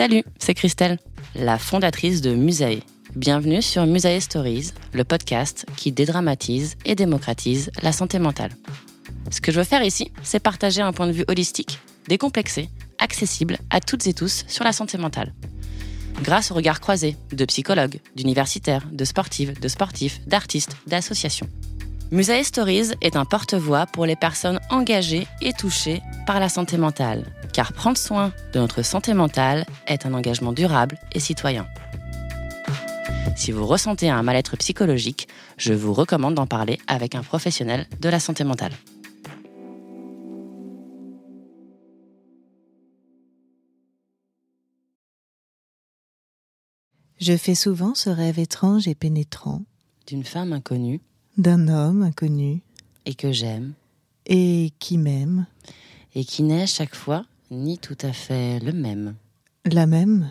Salut, c'est Christelle, la fondatrice de Musae. Bienvenue sur Musae Stories, le podcast qui dédramatise et démocratise la santé mentale. Ce que je veux faire ici, c'est partager un point de vue holistique, décomplexé, accessible à toutes et tous sur la santé mentale. Grâce au regard croisé de psychologues, d'universitaires, de sportives, de sportifs, d'artistes, d'associations. Musae Stories est un porte-voix pour les personnes engagées et touchées par la santé mentale, car prendre soin de notre santé mentale est un engagement durable et citoyen. Si vous ressentez un mal-être psychologique, je vous recommande d'en parler avec un professionnel de la santé mentale. Je fais souvent ce rêve étrange et pénétrant D'une femme inconnue d'un homme inconnu et que j'aime, et qui m'aime, et qui n'est chaque fois ni tout à fait le même, la même,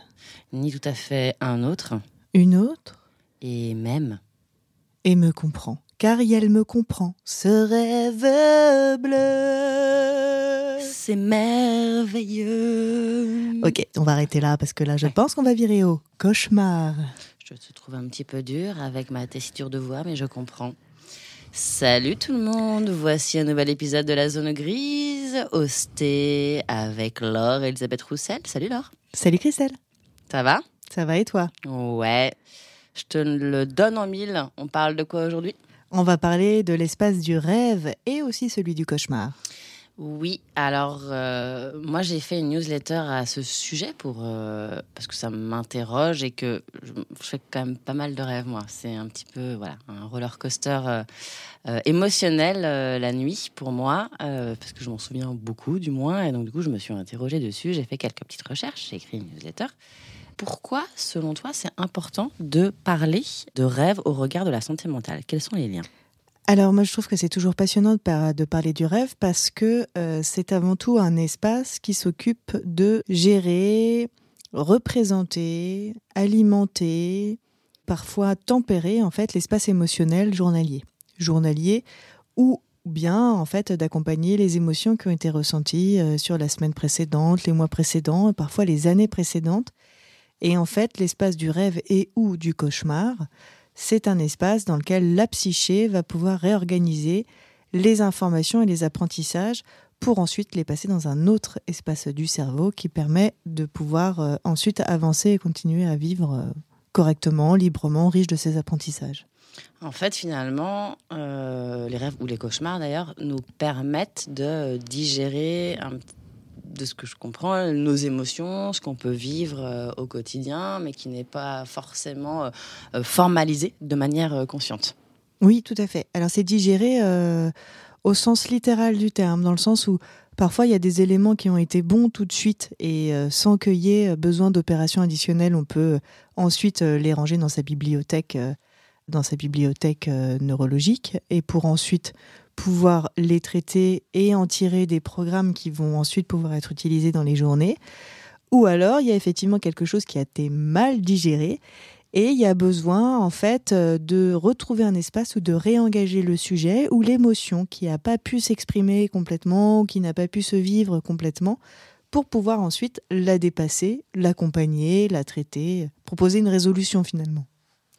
ni tout à fait un autre, une autre, et même. et me comprend. Car elle me comprend, ce rêve bleu. C'est merveilleux. Ok, on va arrêter là parce que là, je Ouais. pense qu'on va virer au cauchemar. Je te trouve un petit peu dur avec ma tessiture de voix, mais je comprends. Salut tout le monde, voici un nouvel épisode de la zone grise, hosté avec Laure et Elisabeth Roussel. Salut Laure, Salut Christelle, ça va? Ça va et toi? Ouais, je te le donne en mille. On parle de quoi aujourd'hui? On va parler de l'espace du rêve et aussi celui du cauchemar. Oui, alors euh, moi j'ai fait une newsletter à ce sujet pour euh, parce que ça m'interroge et que je, fais quand même pas mal de rêves moi. C'est un petit peu voilà un roller coaster euh, émotionnel la nuit pour moi parce que je m'en souviens beaucoup du moins et donc du coup je me suis interrogée dessus. J'ai fait quelques petites recherches, j'ai écrit une newsletter. Pourquoi, selon toi, c'est important de parler de rêve au regard de la santé mentale? Quels sont les liens? Alors moi je trouve que c'est toujours passionnant de, par- de parler du rêve parce que euh, c'est avant tout un espace qui s'occupe de gérer, représenter, alimenter, parfois tempérer en fait l'espace émotionnel journalier. Journalier ou bien en fait d'accompagner les émotions qui ont été ressenties euh, sur la semaine précédente, les mois précédents, parfois les années précédentes. Et en fait l'espace du rêve et ou du cauchemar c'est un espace dans lequel la psyché va pouvoir réorganiser les informations et les apprentissages pour ensuite les passer dans un autre espace du cerveau qui permet de pouvoir euh, ensuite avancer et continuer à vivre euh, correctement, librement, riche de ces apprentissages. En fait, finalement, euh, les rêves ou les cauchemars d'ailleurs nous permettent de digérer, un- de ce que je comprends, nos émotions, ce qu'on peut vivre euh, au quotidien, mais qui n'est pas forcément euh, euh, formalisé de manière consciente. Oui, tout à fait. Alors c'est digéré au sens littéral du terme, dans le sens où parfois il y a des éléments qui ont été bons tout de suite et sans qu'il y ait besoin d'opérations additionnelles, on peut ensuite les ranger dans sa bibliothèque, dans sa bibliothèque neurologique et pour ensuite pouvoir les traiter et en tirer des programmes qui vont ensuite pouvoir être utilisés dans les journées. Ou alors il y a effectivement quelque chose qui a été mal digéré Et il y a besoin, en fait, euh, de retrouver un espace ou de réengager le sujet ou l'émotion qui n'a pas pu s'exprimer complètement ou qui n'a pas pu se vivre complètement pour pouvoir ensuite la dépasser, l'accompagner, la traiter, proposer une résolution finalement.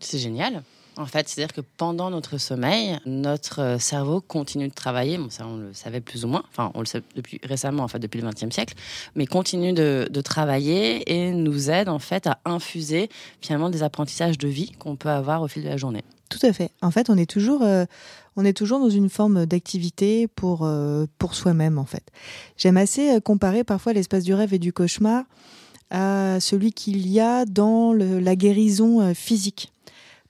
C'est génial. En fait, c'est-à-dire que pendant notre sommeil, notre euh, cerveau continue de travailler. Bon, ça, on le savait plus ou moins. Enfin, on le sait depuis récemment, en fait, depuis le XXe siècle, mais continue de, travailler et nous aide en fait à infuser finalement des apprentissages de vie qu'on peut avoir au fil de la journée. Tout à fait. En fait, on est toujours, euh, on est toujours dans une forme d'activité pour euh, pour soi-même. En fait, j'aime assez comparer parfois l'espace du rêve et du cauchemar à celui qu'il y a dans la guérison physique.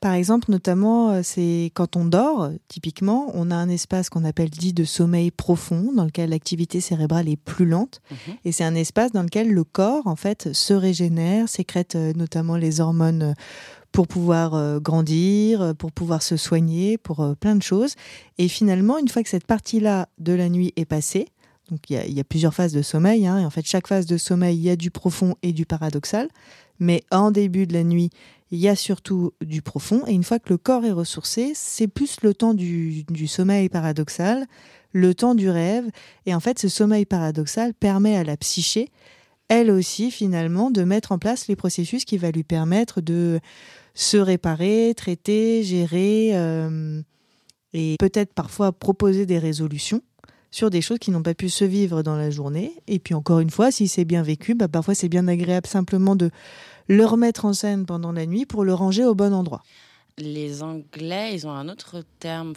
Par exemple, notamment, euh, c'est quand on dort, typiquement, on a un espace qu'on appelle dit de sommeil profond, dans lequel l'activité cérébrale est plus lente. Mhm. Et c'est un espace dans lequel le corps, en fait, se régénère, sécrète euh, notamment les hormones euh, pour pouvoir grandir, pour pouvoir se soigner, pour plein de choses. Et finalement, une fois que cette partie-là de la nuit est passée, donc il y, a plusieurs phases de sommeil, hein, et en fait chaque phase de sommeil, il y a du profond et du paradoxal, mais en début de la nuit, il y a surtout du profond. Et une fois que le corps est ressourcé, c'est plus le temps du, sommeil paradoxal, le temps du rêve. Et en fait, ce sommeil paradoxal permet à la psyché, elle aussi, finalement, de mettre en place les processus qui va lui permettre de se réparer, traiter, gérer euh, et peut-être parfois proposer des résolutions sur des choses qui n'ont pas pu se vivre dans la journée. Et puis encore une fois, si c'est bien vécu, bah parfois c'est bien agréable simplement de le remettre en scène pendant la nuit pour le ranger au bon endroit. Les Anglais, ils ont un autre terme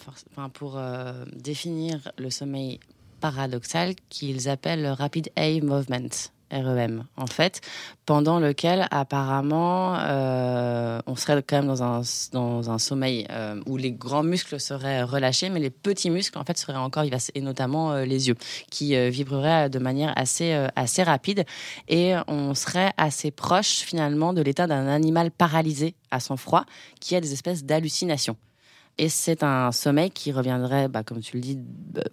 pour euh, définir le sommeil paradoxal qu'ils appellent le rapid eye movement. REM, en fait, pendant lequel apparemment euh, on serait quand même dans un, dans un sommeil euh, où les grands muscles seraient relâchés, mais les petits muscles en fait seraient encore et notamment euh, les yeux, qui vibreraient de manière assez, assez rapide, et on serait assez proche finalement de l'état d'un animal paralysé à son froid, qui a des espèces d'hallucinations. Et c'est un sommeil qui reviendrait, bah, comme tu le dis,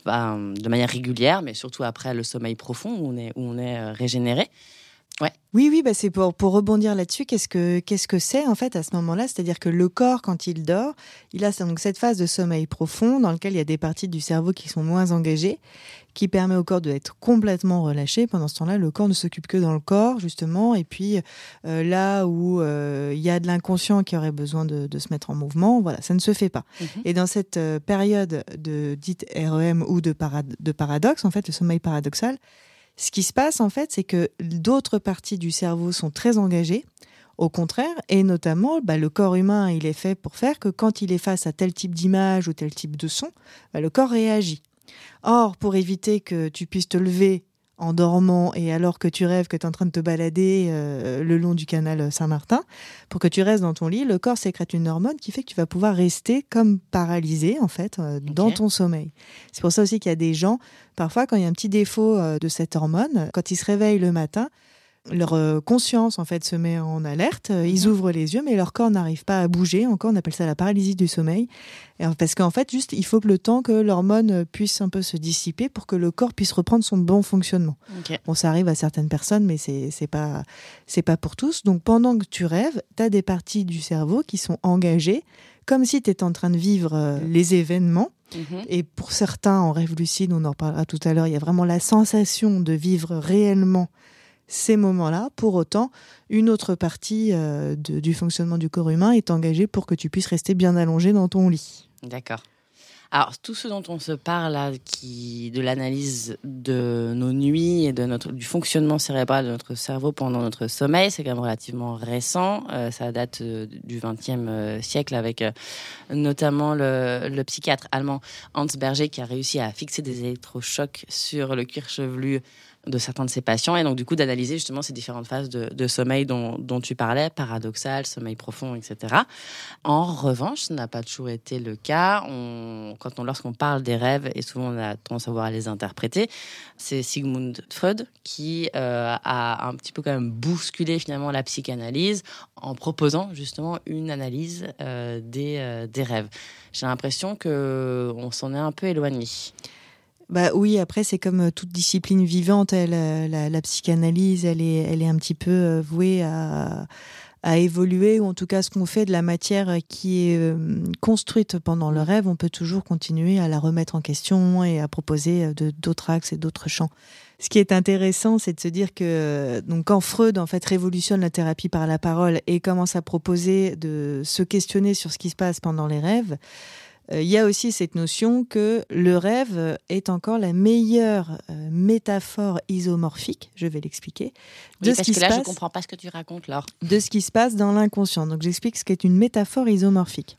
bah, de manière régulière, mais surtout après le sommeil profond où on est, euh, régénéré. Ouais. Oui, oui, bah c'est pour, pour rebondir là-dessus. Qu'est-ce que qu'est-ce que c'est en fait à ce moment-là? C'est-à-dire que le corps, quand il dort, il a donc cette phase de sommeil profond dans lequel il y a des parties du cerveau qui sont moins engagées, qui permet au corps d'être complètement relâché. Pendant ce temps-là, le corps ne s'occupe que dans le corps justement, et puis euh, là où euh, il y a de l'inconscient qui aurait besoin de, de, se mettre en mouvement, voilà, ça ne se fait pas. Mhm. Et dans cette euh, période de dite REM ou de, de paradoxe, en fait, le sommeil paradoxal ce qui se passe, en fait, c'est que d'autres parties du cerveau sont très engagées. Au contraire, et notamment, bah, le corps humain, il est fait pour faire que quand il est face à tel type d'image ou tel type de son, bah, le corps réagit. Or, pour éviter que tu puisses te lever en dormant et alors que tu rêves que tu es en train de te balader euh, le long du canal Saint-Martin, pour que tu restes dans ton lit, le corps sécrète une hormone qui fait que tu vas pouvoir rester comme paralysé en fait euh, dans ton sommeil. C'est pour ça aussi qu'il y a des gens, parfois quand il y a un petit défaut euh, de cette hormone, quand ils se réveillent le matin, leur euh, conscience en fait se met en alerte, euh, ils mhm. ouvrent les yeux mais leur corps n'arrive pas à bouger, encore on appelle ça la paralysie du sommeil parce qu'en fait juste il faut que le temps que l'hormone puisse un peu se dissiper pour que le corps puisse reprendre son bon fonctionnement. Bon ça arrive à certaines personnes mais c'est c'est pas c'est pas pour tous. Donc pendant que tu rêves, tu as des parties du cerveau qui sont engagées comme si tu étais en train de vivre euh, les événements. Mhm. Et pour certains, en rêve lucide, on en reparlera tout à l'heure, il y a vraiment la sensation de vivre réellement ces moments-là. Pour autant, une autre partie euh, du fonctionnement du corps humain est engagée pour que tu puisses rester bien allongé dans ton lit. D'accord. Alors, tout ce dont on se parle qui, de l'analyse de nos nuits et de notre, du fonctionnement cérébral de notre cerveau pendant notre sommeil, c'est quand même relativement récent. Euh, ça date euh, du XXe siècle avec notamment le, le, psychiatre allemand Hans Berger qui a réussi à fixer des électrochocs sur le cuir chevelu de certains de ses patients et donc du coup d'analyser justement ces différentes phases de, sommeil dont, tu parlais, paradoxal, sommeil profond, etc. En revanche, ce n'a pas toujours été le cas. Quand on, lorsqu'on parle des rêves, et souvent on a tendance à voir les interpréter, c'est Sigmund Freud qui euh, a un petit peu quand même bousculé finalement la psychanalyse en proposant justement une analyse euh, des, euh, des rêves. J'ai l'impression que on s'en est un peu éloigné. Bah oui, après c'est comme euh, toute discipline vivante, la, la, psychanalyse, elle est, elle est un petit peu euh, vouée à, à évoluer, ou en tout cas ce qu'on fait de la matière qui est euh, construite pendant le rêve, on peut toujours continuer à la remettre en question et à proposer euh, d'autres axes et d'autres champs. Ce qui est intéressant, c'est de se dire que donc quand Freud en fait révolutionne la thérapie par la parole et commence à proposer de se questionner sur ce qui se passe pendant les rêves, euh, il y a aussi cette notion que le rêve est encore la meilleure euh, métaphore isomorphique, je vais l'expliquer, de ce qui que là, je comprends pas ce que tu racontes, Laure. De ce qui se passe dans l'inconscient. Donc j'explique ce qu'est une métaphore isomorphique.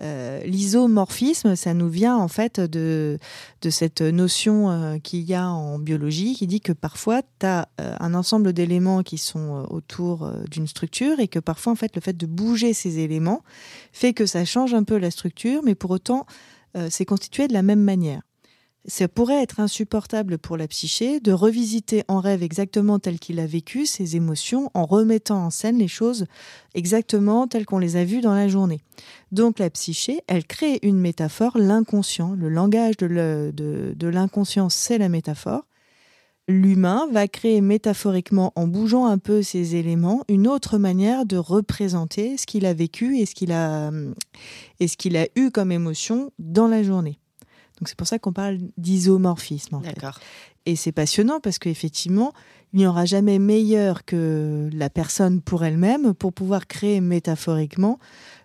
Euh, l'isomorphisme, ça nous vient en fait de, de cette notion euh, qu'il y a en biologie qui dit que parfois tu as euh, un ensemble d'éléments qui sont autour d'une structure et que parfois en fait le fait de bouger ces éléments fait que ça change un peu la structure, mais pour autant c'est constitué de la même manière ça pourrait être insupportable pour la psyché de revisiter en rêve exactement tel qu'il a vécu ses émotions en remettant en scène les choses exactement telles qu'on les a vues dans la journée. Donc la psyché, elle crée une métaphore, l'inconscient, le langage de l'inconscient, c'est la métaphore. L'humain va créer métaphoriquement, en bougeant un peu ces éléments, une autre manière de représenter ce qu'il a vécu et ce qu'il a, et ce qu'il a eu comme émotion dans la journée. Donc c'est pour ça qu'on parle d'isomorphisme. D'accord. Et c'est passionnant parce qu'effectivement, il n'y aura jamais meilleur que la personne pour elle-même pour pouvoir créer métaphoriquement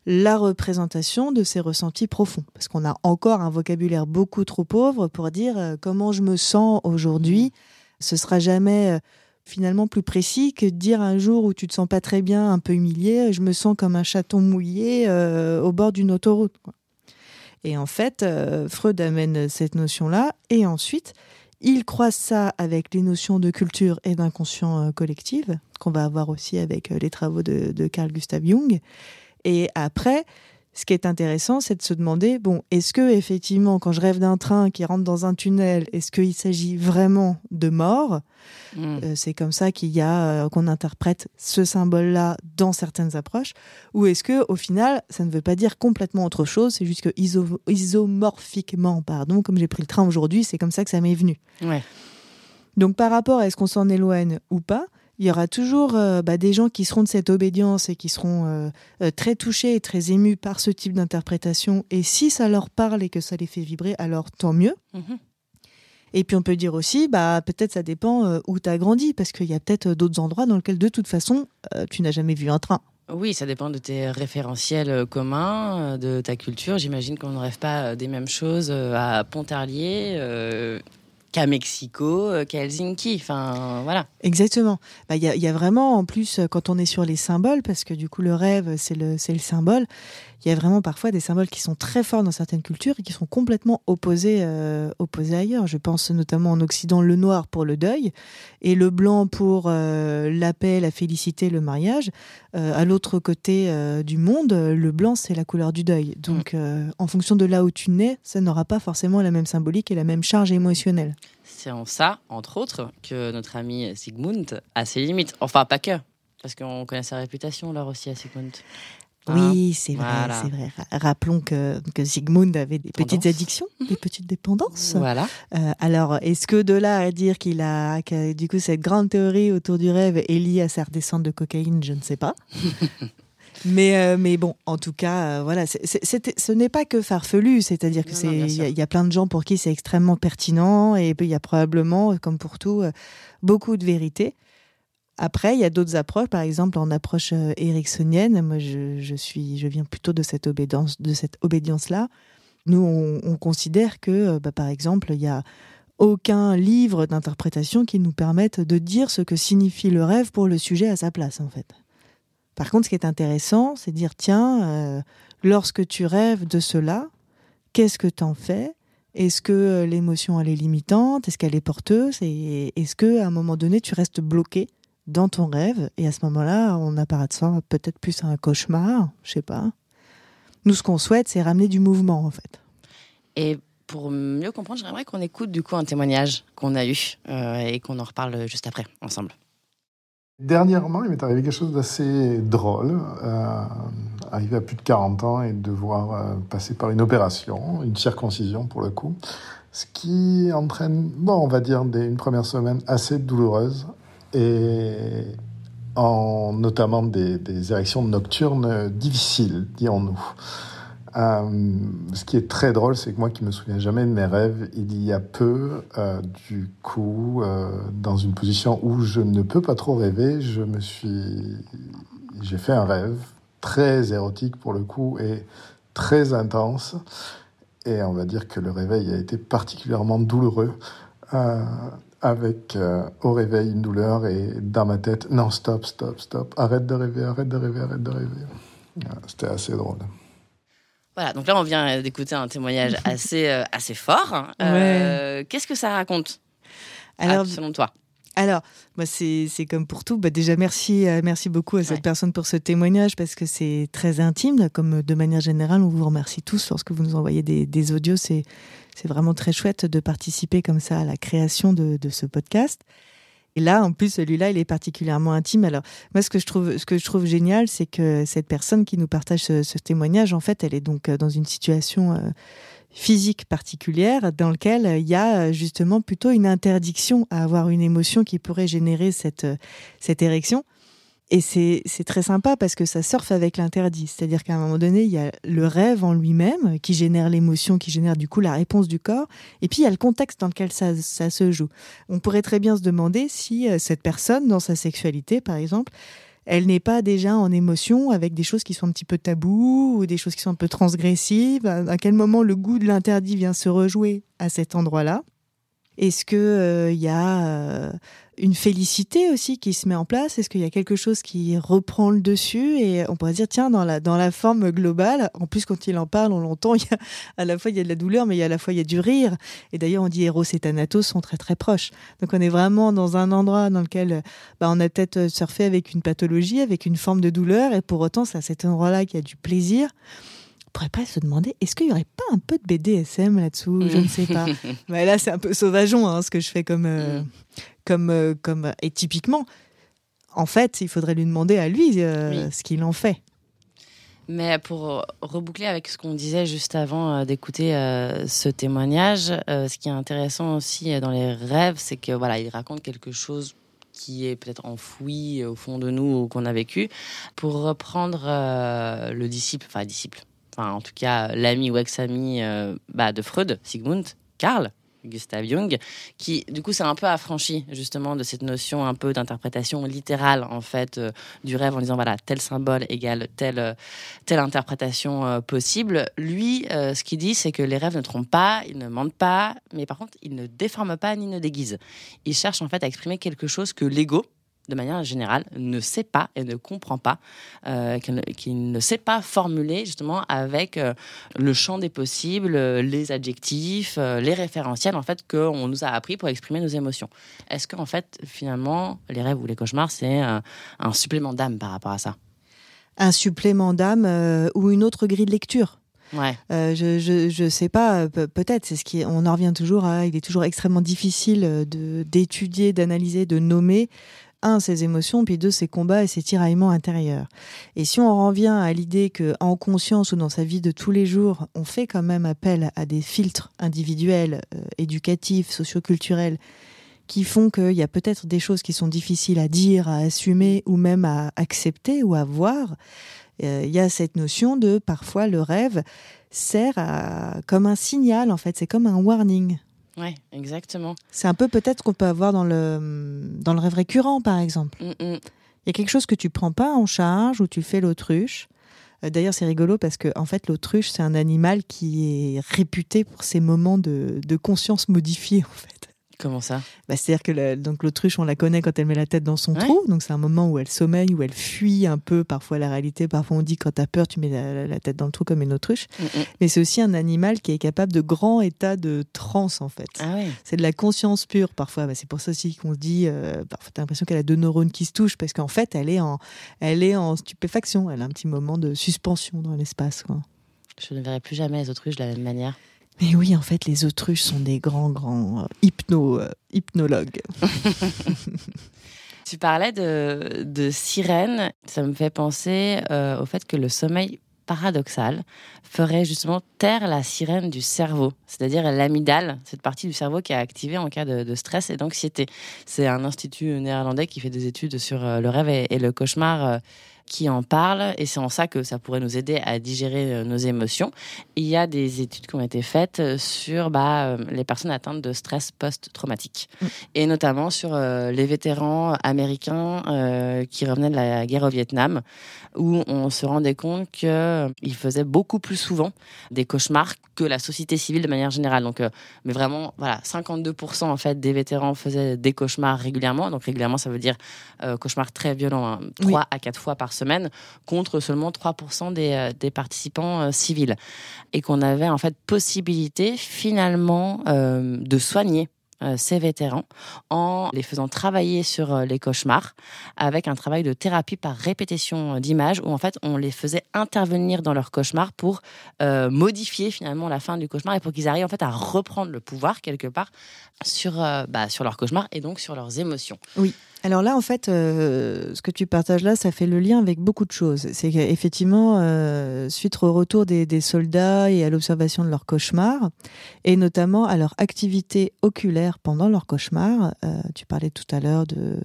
la représentation de ses ressentis profonds. Parce qu'on a encore un vocabulaire beaucoup trop pauvre pour dire euh, comment je me sens aujourd'hui. Ce sera jamais euh, finalement plus précis que de dire un jour où tu te sens pas très bien, un peu humilié, je me sens comme un chaton mouillé euh, au bord d'une autoroute. Et en fait, euh, Freud amène cette notion-là, et ensuite, il croise ça avec les notions de culture et d'inconscient euh, collectif, qu'on va avoir aussi avec euh, les travaux de Carl Gustav Jung. Et après, ce qui est intéressant, c'est de se demander bon, est-ce que effectivement, quand je rêve d'un train qui rentre dans un tunnel, est-ce qu'il s'agit vraiment de mort? Hmm. euh, C'est comme ça qu'il y a euh, qu'on interprète ce symbole-là dans certaines approches, ou est-ce que au final, ça ne veut pas dire complètement autre chose C'est juste que isomorphiquement, pardon, comme j'ai pris le train aujourd'hui, c'est comme ça que ça m'est venu. Ouais. Donc par rapport à est-ce qu'on s'en éloigne ou pas, il y aura toujours euh, bah, des gens qui seront de cette obédience et qui seront euh, euh, très touchés et très émus par ce type d'interprétation. Et si ça leur parle et que ça les fait vibrer, alors tant mieux. Mhm. Et puis on peut dire aussi, bah peut-être ça dépend où tu as grandi, parce qu'il y a peut-être d'autres endroits dans lesquels de toute façon tu n'as jamais vu un train. Oui, ça dépend de tes référentiels communs, de ta culture. J'imagine qu'on ne rêve pas des mêmes choses à Pontarlier qu'à Mexico, euh, qu'à Helsinki. Enfin, voilà. Exactement. Bah, il y, a vraiment, en plus, quand on est sur les symboles, parce que du coup, le rêve, c'est le, le symbole, il y a vraiment parfois des symboles qui sont très forts dans certaines cultures et qui sont complètement opposés, euh, opposés ailleurs. Je pense notamment en Occident, le noir pour le deuil et le blanc pour euh, la paix, la félicité, le mariage. Euh, à l'autre côté euh, du monde, le blanc, c'est la couleur du deuil. Donc, euh, en fonction de là où tu nais, ça n'aura pas forcément la même symbolique et la même charge émotionnelle. C'est en ça, entre autres, que notre ami Sigmund a ses limites. Enfin, pas que. Parce qu'on connaît sa réputation, là aussi, à Sigmund. Oui, hein c'est vrai, c'est vrai. Rappelons que, que Sigmund avait des petites addictions, des petites dépendances. Voilà. Euh, alors, est-ce que de là à dire qu'il a, du coup, cette grande théorie autour du rêve est liée à sa redescente de cocaïne, je ne sais pas. mais, euh, mais bon, en tout cas, euh, voilà, ce n'est pas que farfelu, c'est-à-dire que c'est, il y, a plein de gens pour qui c'est extrêmement pertinent et il y a probablement, comme pour tout, beaucoup de vérité. Après, il y a d'autres approches, par exemple en approche euh, ericksonienne. Moi, je, suis, je viens plutôt de cette obédience, de cette obédience-là. Nous, on, considère que, euh, bah, par exemple, il y a aucun livre d'interprétation qui nous permette de dire ce que signifie le rêve pour le sujet à sa place, en fait. Par contre, ce qui est intéressant, c'est de dire tiens, euh, lorsque tu rêves de cela, qu'est-ce que tu en fais? Est-ce que l'émotion elle est limitante? Est-ce qu'elle est porteuse? Est-ce que à un moment donné, tu restes bloqué? Dans ton rêve, et à ce moment-là, on apparaît de ça peut-être plus à un cauchemar, je sais pas. Nous, ce qu'on souhaite, c'est ramener du mouvement, en fait. Et pour mieux comprendre, j'aimerais qu'on écoute du coup un témoignage qu'on a eu euh, et qu'on en reparle juste après, ensemble. Dernièrement, il m'est arrivé quelque chose d'assez drôle, euh, arrivé à plus de 40 ans et devoir euh, passer par une opération, une circoncision pour le coup, ce qui entraîne, bon, on va dire, des, une première semaine assez douloureuse et en notamment des, des érections nocturnes difficiles, dirons-nous. Euh, ce qui est très drôle, c'est que moi qui me souviens jamais de mes rêves, il y a peu, euh, du coup, euh, dans une position où je ne peux pas trop rêver, je me suis, j'ai fait un rêve très érotique pour le coup et très intense. Et on va dire que le réveil a été particulièrement douloureux. Avec euh, au réveil une douleur et dans ma tête, non, stop, stop, stop, arrête de rêver, arrête de rêver, arrête de rêver. C'était assez drôle. Voilà, donc là on vient d'écouter un témoignage assez, euh, assez fort. Euh, Qu'est-ce que ça raconte Alors, selon toi? alors, moi, c'est comme pour tout. Bah, déjà, merci, euh, merci beaucoup à cette personne pour ce témoignage parce que c'est très intime. Comme de manière générale, on vous remercie tous lorsque vous nous envoyez des, des audios. C'est vraiment très chouette de participer comme ça à la création de, ce podcast. Et là, en plus, celui-là, il est particulièrement intime. Alors, moi, ce que je trouve, ce que je trouve génial, c'est que cette personne qui nous partage ce, témoignage, en fait, elle est donc euh, dans une situation euh, physique particulière dans laquelle il y a justement plutôt une interdiction à avoir une émotion qui pourrait générer cette, cette érection. Et c'est très sympa parce que ça surfe avec l'interdit. C'est-à-dire qu'à un moment donné, il y a le rêve en lui-même qui génère l'émotion, qui génère du coup la réponse du corps. Et puis il y a le contexte dans lequel ça, ça se joue. On pourrait très bien se demander si euh, cette personne, dans sa sexualité par exemple, elle n'est pas déjà en émotion avec des choses qui sont un petit peu tabous ou des choses qui sont un peu transgressives. À quel moment le goût de l'interdit vient se rejouer à cet endroit-là? Est-ce qu'il euh, y a euh, une félicité aussi qui se met en place? Est-ce qu'il y a quelque chose qui reprend le dessus? Et on pourrait dire, tiens, dans la, dans la forme globale, en plus quand il en parle, on l'entend, y a, à la fois il y a de la douleur, mais il y a à la fois il y a du rire. Et d'ailleurs, on dit Eros et Thanatos sont très très proches. Donc on est vraiment dans un endroit dans lequel bah, on a peut-être surfé avec une pathologie, avec une forme de douleur, et pour autant, c'est à cet endroit-là qu'il y a du plaisir pourrait pas se demander est-ce qu'il y aurait pas un peu de BDSM là-dessous? Je ne sais pas. Mais là, c'est un peu sauvageon hein, ce que je fais comme, euh, mm. comme, euh, comme. Et typiquement, en fait, il faudrait lui demander à lui euh, ce qu'il en fait. Mais pour reboucler avec ce qu'on disait juste avant d'écouter ce témoignage, ce qui est intéressant aussi dans les rêves, c'est que voilà, il raconte quelque chose qui est peut-être enfoui au fond de nous ou qu'on a vécu. Pour reprendre le disciple, enfin disciple, enfin en tout cas l'ami ou ex-ami euh, bah, de Freud, Sigmund, Karl, Gustav Jung, qui du coup s'est un peu affranchi justement de cette notion un peu d'interprétation littérale en fait euh, du rêve en disant voilà tel symbole égale telle euh, telle interprétation possible. Lui, ce qu'il dit c'est que les rêves ne trompent pas, ils ne mentent pas, mais par contre ils ne déforment pas ni ne déguisent. Ils cherchent en fait à exprimer quelque chose que l'ego de manière générale, ne sait pas et ne comprend pas, euh, qu'il ne sait pas formuler justement avec euh, le champ des possibles, les adjectifs, euh, les référentiels en fait qu'on nous a appris pour exprimer nos émotions. Est-ce qu'en fait, finalement, les rêves ou les cauchemars, c'est un supplément d'âme par rapport à ça? Un supplément d'âme ou une autre grille de lecture Ouais. je, je, je sais pas, peut-être, c'est ce qui, on en revient toujours à, il est toujours extrêmement difficile de d'étudier, d'analyser, de nommer un, ses émotions, puis deux, ses combats et ses tiraillements intérieurs. Et si on revient à l'idée que, en conscience ou dans sa vie de tous les jours, on fait quand même appel à des filtres individuels, euh, éducatifs, socioculturels, qui font qu'il y a peut-être des choses qui sont difficiles à dire, à assumer ou même à accepter ou à voir, euh, il y a cette notion de parfois le rêve sert à, comme un signal en fait, c'est comme un warning. Oui, exactement. C'est un peu peut-être qu'on peut avoir dans le, dans le rêve récurrent, par exemple. Mm, mm. Il y a quelque chose que tu prends pas en charge ou tu fais l'autruche. Euh, d'ailleurs, c'est rigolo parce que en fait, l'autruche, c'est un animal qui est réputé pour ses moments de, de conscience modifiée, en fait. Comment ça? Bah, C'est-à-dire que donc l'autruche, on la connaît quand elle met la tête dans son trou. Donc c'est un moment où elle sommeille, où elle fuit un peu parfois la réalité. Parfois on dit quand t'as peur, tu mets la, tête dans le trou comme une autruche. Mm, mm. Mais c'est aussi un animal qui est capable de grands états de transe en fait. Ah c'est de la conscience pure parfois. Bah, c'est pour ça aussi qu'on se dit, euh, parfois t'as l'impression qu'elle a deux neurones qui se touchent parce qu'en fait elle est en, elle est en stupéfaction. Elle a un petit moment de suspension dans l'espace. Je ne verrai plus jamais les autruches de la même manière. Mais oui, en fait, les autruches sont des grands, grands euh, hypno, euh, hypnologues. tu parlais de, de sirène. Ça me fait penser euh, au fait que le sommeil paradoxal, ferait justement taire la sirène du cerveau, c'est-à-dire l'amygdale, cette partie du cerveau qui est activée en cas de, stress et d'anxiété. C'est un institut néerlandais qui fait des études sur le rêve et, le cauchemar qui en parle et c'est en ça que ça pourrait nous aider à digérer euh, nos émotions. Il y a des études qui ont été faites euh, sur bah, euh, les personnes atteintes de stress post-traumatique mm. et notamment sur les vétérans américains qui revenaient de la guerre au Vietnam où on se rendait compte qu'ils faisaient beaucoup plus souvent des cauchemars que la société civile de manière générale. Donc, mais vraiment, voilà, 52% en fait des vétérans faisaient des cauchemars régulièrement. Donc régulièrement, ça veut dire cauchemars très violents, 3 hein. à 4 fois par semaine contre seulement 3% des, euh, des, participants euh, civils. Et qu'on avait en fait possibilité finalement euh, de soigner ces vétérans en les faisant travailler sur les cauchemars avec un travail de thérapie par répétition d'images où en fait on les faisait intervenir dans leurs cauchemars pour modifier finalement la fin du cauchemar et pour qu'ils arrivent en fait à reprendre le pouvoir quelque part sur, bah, sur leurs cauchemars et donc sur leurs émotions. Oui. Alors là, en fait, euh, ce que tu partages là, ça fait le lien avec beaucoup de choses. C'est qu'effectivement, euh, suite au retour des, soldats et à l'observation de leurs cauchemars, et notamment à leur activité oculaire pendant leurs cauchemars, euh, tu parlais tout à l'heure de,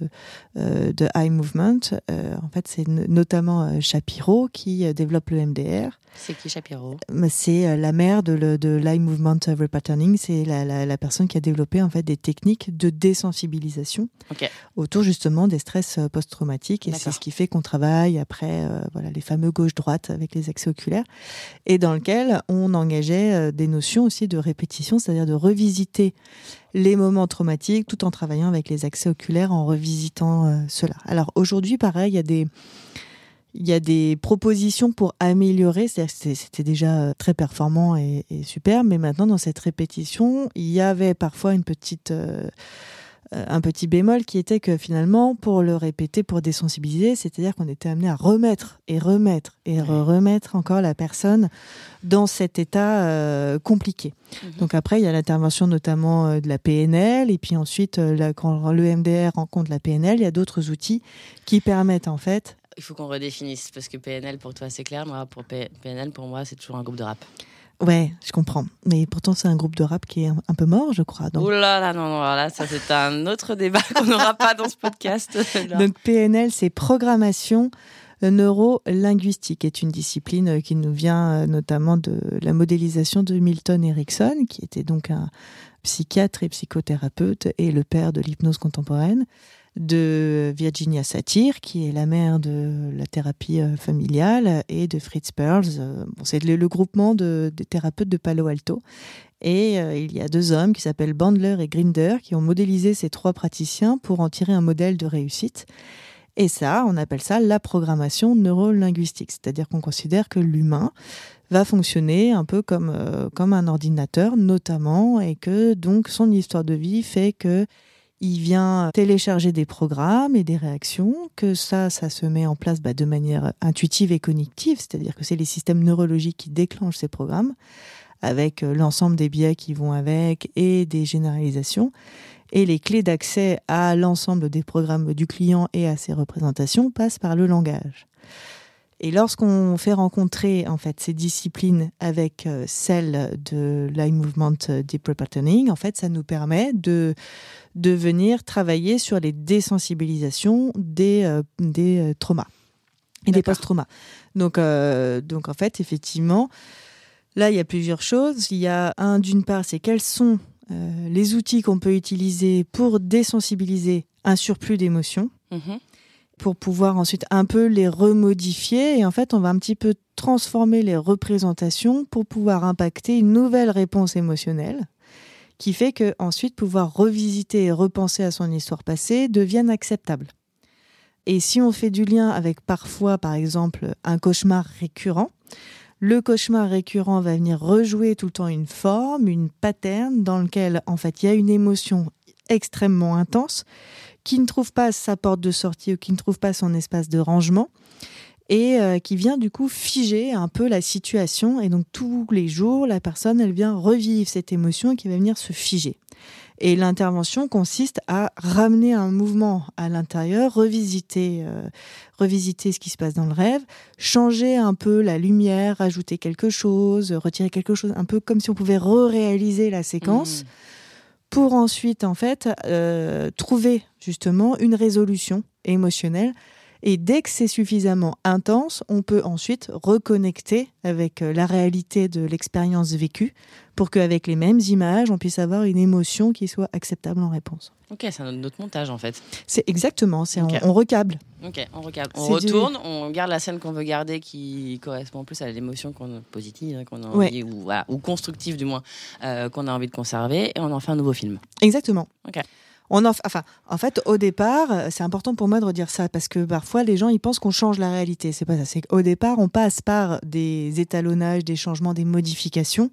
de eye movement. en fait, c'est notamment Shapiro qui développe le MDR. C'est qui Shapiro? C'est la mère de, de l'eye movement repatterning. C'est la, la, personne qui a développé en fait des techniques de désensibilisation autour justement des stress euh, post-traumatiques et c'est ce qui fait qu'on travaille après euh, voilà les fameux gauche-droite avec les accès oculaires et dans lequel on engageait euh, des notions aussi de répétition, c'est-à-dire de revisiter les moments traumatiques tout en travaillant avec les accès oculaires en revisitant cela. Alors aujourd'hui, pareil, il y a des il y a des propositions pour améliorer. C'était déjà très performant et, super, mais maintenant dans cette répétition, il y avait parfois une petite euh, un petit bémol qui était que finalement, pour le répéter, pour désensibiliser, c'est-à-dire qu'on était amené à remettre et remettre et remettre encore la personne dans cet état euh, compliqué. Mhm. Donc après, il y a l'intervention notamment euh, de la PNL, et puis ensuite, quand le MDR rencontre la PNL, il y a d'autres outils qui permettent en fait il faut qu'on redéfinisse parce que PNL pour toi c'est clair, moi pour PNL pour moi c'est toujours un groupe de rap. Ouais, je comprends. Mais pourtant, c'est un groupe de rap qui est un, peu mort, je crois. Donc... Ouh là là, non, non, là, ça c'est un autre débat qu'on n'aura pas dans ce podcast. Donc PNL, c'est programmation neuro-linguistique, est une discipline qui nous vient euh, notamment de la modélisation de Milton Erickson, qui était donc un psychiatre et psychothérapeute et le père de l'hypnose contemporaine de Virginia Satir, qui est la mère de la thérapie euh, familiale, et de Fritz Perls. Euh, c'est le, groupement de, des thérapeutes de Palo Alto. Et euh, il y a deux hommes qui s'appellent Bandler et Grinder qui ont modélisé ces trois praticiens pour en tirer un modèle de réussite. Et ça, on appelle ça la programmation neurolinguistique, c'est-à-dire qu'on considère que l'humain va fonctionner un peu comme, comme un ordinateur, notamment, et que donc son histoire de vie fait que il vient télécharger des programmes et des réactions, que ça, ça se met en place bah, de manière intuitive et cognitive, c'est-à-dire que c'est les systèmes neurologiques qui déclenchent ces programmes, avec euh, l'ensemble des biais qui vont avec et des généralisations. Et les clés d'accès à l'ensemble des programmes du client et à ses représentations passent par le langage. Et lorsqu'on fait rencontrer en fait ces disciplines avec euh, celles de l'eye movement euh, deep repatterning, en fait, ça nous permet de de venir travailler sur les désensibilisations des euh, des traumas et des post-traumas. Donc donc en fait, effectivement, là il y a plusieurs choses. Il y a un d'une part, c'est quels sont les outils qu'on peut utiliser pour désensibiliser un surplus d'émotions. Mm-hmm pour pouvoir ensuite un peu les remodifier. Et en fait, on va un petit peu transformer les représentations pour pouvoir impacter une nouvelle réponse émotionnelle qui fait que ensuite pouvoir revisiter et repenser à son histoire passée devienne acceptable. Et si on fait du lien avec parfois, par exemple, un cauchemar récurrent, le cauchemar récurrent va venir rejouer tout le temps une forme, une pattern dans lequel en fait il y a une émotion extrêmement intense qui ne trouve pas sa porte de sortie ou qui ne trouve pas son espace de rangement. et euh, qui vient du coup figer un peu la situation. Et donc tous les jours, la personne, elle vient revivre cette émotion qui va venir se figer. Et l'intervention consiste à ramener un mouvement à l'intérieur, revisiter, euh, revisiter ce qui se passe dans le rêve, changer un peu la lumière, ajouter quelque chose, retirer quelque chose, un peu comme si on pouvait re-réaliser la séquence. Mhm. Pour ensuite, en fait, euh, trouver justement une résolution émotionnelle et dès que c'est suffisamment intense, on peut ensuite reconnecter avec euh, la réalité de l'expérience vécue pour qu'avec les mêmes images, on puisse avoir une émotion qui soit acceptable en réponse. Ok, c'est un autre montage en fait. C'est exactement, c'est on, on recable. Ok, on regarde, on du- retourne, on garde la scène qu'on veut garder qui correspond plus à l'émotion qu'on positive, hein, qu'on a Ouais. envie, ou, voilà, ou constructive du moins, euh, qu'on a envie de conserver, et on en fait un nouveau film. Exactement. Ok. On en, enfin, en fait, au départ, euh, c'est important pour moi de redire ça parce que parfois les gens ils pensent qu'on change la réalité. C'est pas ça. C'est qu'au départ, on passe par des étalonnages, des changements, des modifications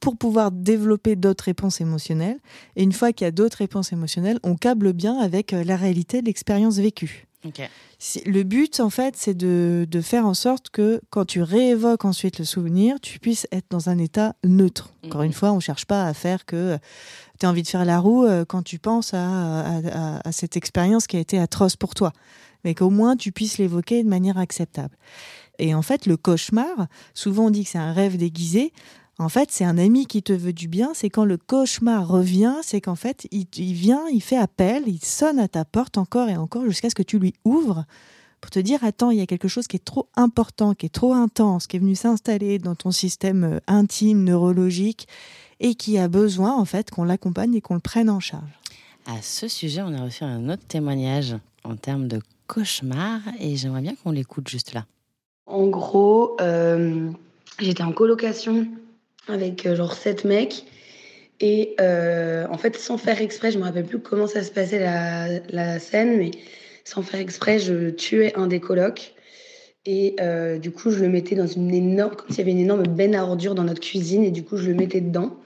pour pouvoir développer d'autres réponses émotionnelles. Et une fois qu'il y a d'autres réponses émotionnelles, on câble bien avec euh, la réalité de l'expérience vécue. Le but, en fait, c'est de, de faire en sorte que quand tu réévoques ensuite le souvenir, tu puisses être dans un état neutre. Encore une fois, on ne cherche pas à faire que tu as envie de faire la roue euh, quand tu penses à, à- à- à cette expérience qui a été atroce pour toi, mais qu'au moins tu puisses l'évoquer de manière acceptable. Et en fait, le cauchemar, souvent on dit que c'est un rêve déguisé. En fait, c'est un ami qui te veut du bien. C'est quand le cauchemar revient, c'est qu'en fait, il, il vient, il fait appel, il sonne à ta porte encore et encore jusqu'à ce que tu lui ouvres pour te dire attends, il y a quelque chose qui est trop important, qui est trop intense, qui est venu s'installer dans ton système euh, intime, neurologique et qui a besoin en fait qu'on l'accompagne et qu'on le prenne en charge. À ce sujet, on a reçu un autre témoignage en termes de cauchemar, et j'aimerais bien qu'on l'écoute juste là. En gros, euh, j'étais en colocation avec euh, genre sept mecs. Et euh, en fait, sans faire exprès, je me rappelle plus comment ça se passait la, scène, mais sans faire exprès, je tuais un des colocs. Et euh, du coup, je le mettais dans une énorme. Comme s'il y avait une énorme benne à ordures dans notre cuisine, et du coup, je le mettais dedans.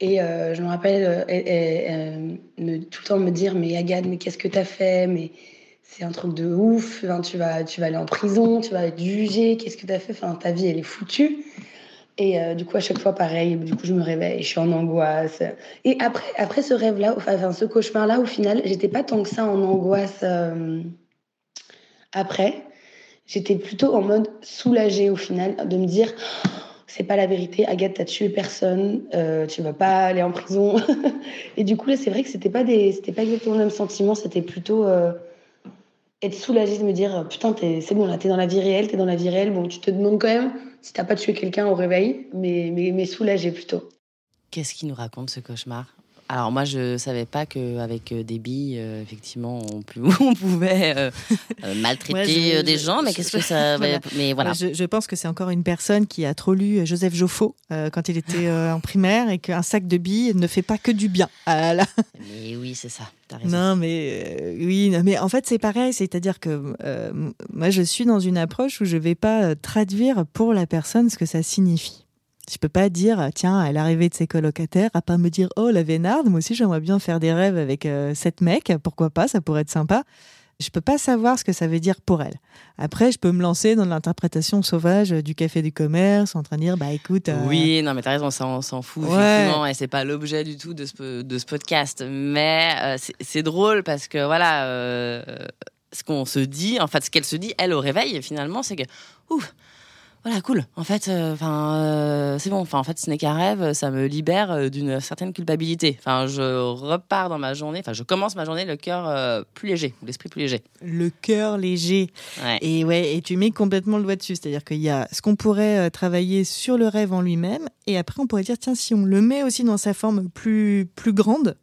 Et je me rappelle tout le temps me dire Mais Agathe, mais qu'est-ce que t'as fait? Mais c'est un truc de ouf, tu, vas, tu vas aller en prison, tu vas être jugé, qu'est-ce que tu as fait? Enfin, Ta vie, elle est foutue. Et euh, du coup, à chaque fois, pareil, du coup, je me réveille, je suis en angoisse. Et après, après ce rêve-là, enfin, ce cauchemar-là, au final, j'étais pas tant que ça en angoisse euh, après. J'étais plutôt en mode soulagée, au final, de me dire c'est pas la vérité, Agathe, t'as tué personne, euh, tu vas pas aller en prison. et du coup, là, c'est vrai que c'était pas, des, pas exactement le même sentiment, c'était plutôt. Être soulagée de me dire euh, putain c'est bon là t'es dans la vie réelle t'es dans la vie réelle. Bon tu te demandes quand même si t'as pas tué quelqu'un au réveil mais mais, mais plutôt. Qu'est-ce qu'il nous raconte ce cauchemar? Alors moi, je savais pas qu'avec euh, des billes, euh, effectivement, on, pu- on pouvait euh, euh, maltraiter Ouais, je- des je- gens, mais qu'est-ce que ça... Voilà. Mais voilà. Je, je pense que c'est encore une personne qui a trop lu Joseph Joffo quand il était en primaire et qu'un sac de billes ne fait pas que du bien. Ah là. Mais oui, c'est ça. Non, mais euh, oui, non, mais en fait c'est pareil, c'est-à-dire que euh, moi je suis dans une approche où je vais pas traduire pour la personne ce que ça signifie. Je peux pas dire tiens à l'arrivée de ses colocataires, à pas me dire oh la vénarde, moi aussi j'aimerais bien faire des rêves avec euh, sept mecs, pourquoi pas, ça pourrait être sympa. Je peux pas savoir ce que ça veut dire pour elle. Après, je peux me lancer dans l'interprétation sauvage du café du commerce, en train de dire bah écoute, euh, Oui, non, mais t'as raison, ça, on s'en fout, Ouais. effectivement, et c'est pas l'objet du tout de ce, de ce podcast. Mais euh, c'est- c'est drôle parce que, voilà, euh, ce qu'on se dit, en fait, ce qu'elle se dit, elle, au réveil, finalement, c'est que, ouf, voilà, cool. En fait, euh, enfin, euh, c'est bon. Enfin, en fait, ce n'est qu'un rêve. Ça me libère euh, d'une certaine culpabilité. Enfin, je repars dans ma journée. Enfin, je commence ma journée le cœur euh, plus léger, l'esprit plus léger. le cœur léger. Ouais. Et ouais, et tu mets complètement le doigt dessus. C'est-à-dire qu'il y a ce qu'on pourrait travailler sur le rêve en lui-même, et après on pourrait dire tiens si on le met aussi dans sa forme plus plus grande,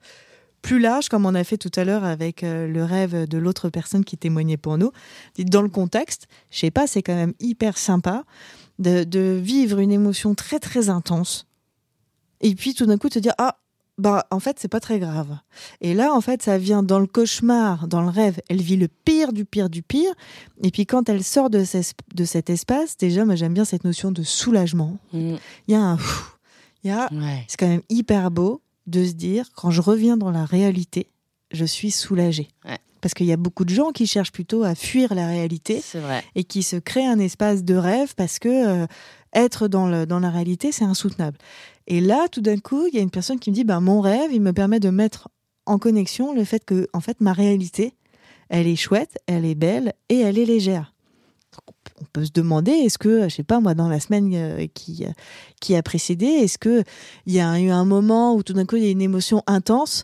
plus large, comme on a fait tout à l'heure avec euh, le rêve de l'autre personne qui témoignait pour nous. Dans le contexte, je sais pas, c'est quand même hyper sympa de, de vivre une émotion très très intense, et puis tout d'un coup te dire ah bah en fait c'est pas très grave. Et là en fait ça vient dans le cauchemar, dans le rêve, elle vit le pire du pire du pire. Et puis quand elle sort de, ces- de cet espace, déjà moi j'aime bien cette notion de soulagement. Mm. Il y a un, il y a, Ouais. c'est quand même hyper beau de se dire quand je reviens dans la réalité, je suis soulagée. Ouais. parce qu'il y a beaucoup de gens qui cherchent plutôt à fuir la réalité vrai. et qui se créent un espace de rêve parce que euh, être dans, le, dans la réalité, c'est insoutenable. Et là, tout d'un coup, il y a une personne qui me dit, ben, mon rêve, il me permet de mettre en connexion le fait que, en fait, ma réalité, elle est chouette, elle est belle et elle est légère. On peut se demander, est-ce que, je sais pas, moi, dans la semaine euh, qui, qui a précédé, est-ce que il y a eu un moment où tout d'un coup, il y a une émotion intense